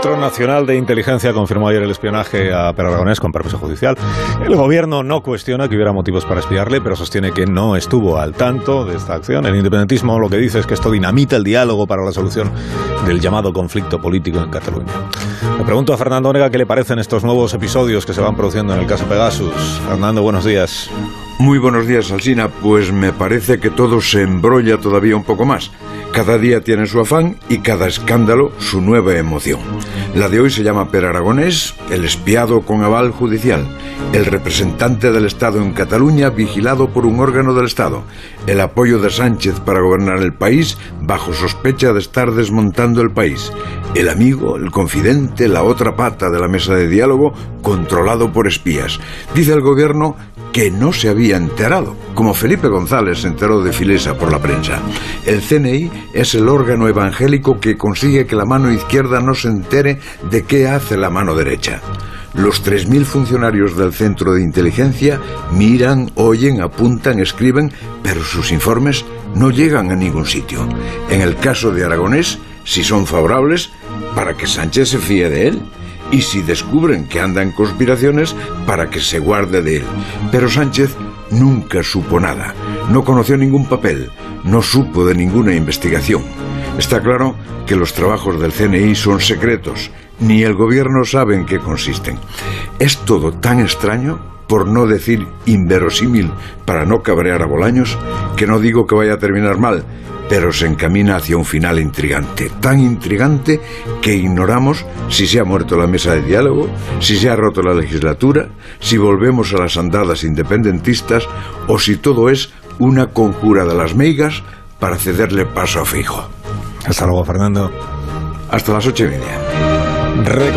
Centro Nacional de Inteligencia confirmó ayer el espionaje a Per con permiso judicial. El gobierno no cuestiona que hubiera motivos para espiarle, pero sostiene que no estuvo al tanto de esta acción. El independentismo lo que dice es que esto dinamita el diálogo para la solución del llamado conflicto político en Cataluña. Le pregunto a Fernando Onega qué le parecen estos nuevos episodios que se van produciendo en el caso Pegasus. Fernando, buenos días. Muy buenos días, Alsina. Pues me parece que todo se embrolla todavía un poco más. Cada día tiene su afán y cada escándalo su nueva emoción. La de hoy se llama Per Aragonés, el espiado con aval judicial, el representante del Estado en Cataluña vigilado por un órgano del Estado, el apoyo de Sánchez para gobernar el país bajo sospecha de estar desmontando el país, el amigo, el confidente, la otra pata de la mesa de diálogo controlado por espías. Dice el gobierno que no se había enterado, como Felipe González se enteró de Filesa por la prensa. El CNI es el órgano evangélico que consigue que la mano izquierda no se entere de qué hace la mano derecha. Los 3.000 funcionarios del centro de inteligencia miran, oyen, apuntan, escriben, pero sus informes no llegan a ningún sitio. En el caso de Aragonés, si son favorables, para que Sánchez se fíe de él y si descubren que anda en conspiraciones para que se guarde de él. Pero Sánchez nunca supo nada, no conoció ningún papel, no supo de ninguna investigación. Está claro que los trabajos del CNI son secretos, ni el gobierno sabe en qué consisten. Es todo tan extraño, por no decir inverosímil, para no cabrear a Bolaños, que no digo que vaya a terminar mal, pero se encamina hacia un final intrigante, tan intrigante que ignoramos si se ha muerto la mesa de diálogo, si se ha roto la legislatura, si volvemos a las andadas independentistas o si todo es una conjura de las meigas para cederle paso a Fijo. Hasta luego, Fernando. Hasta las ocho y media.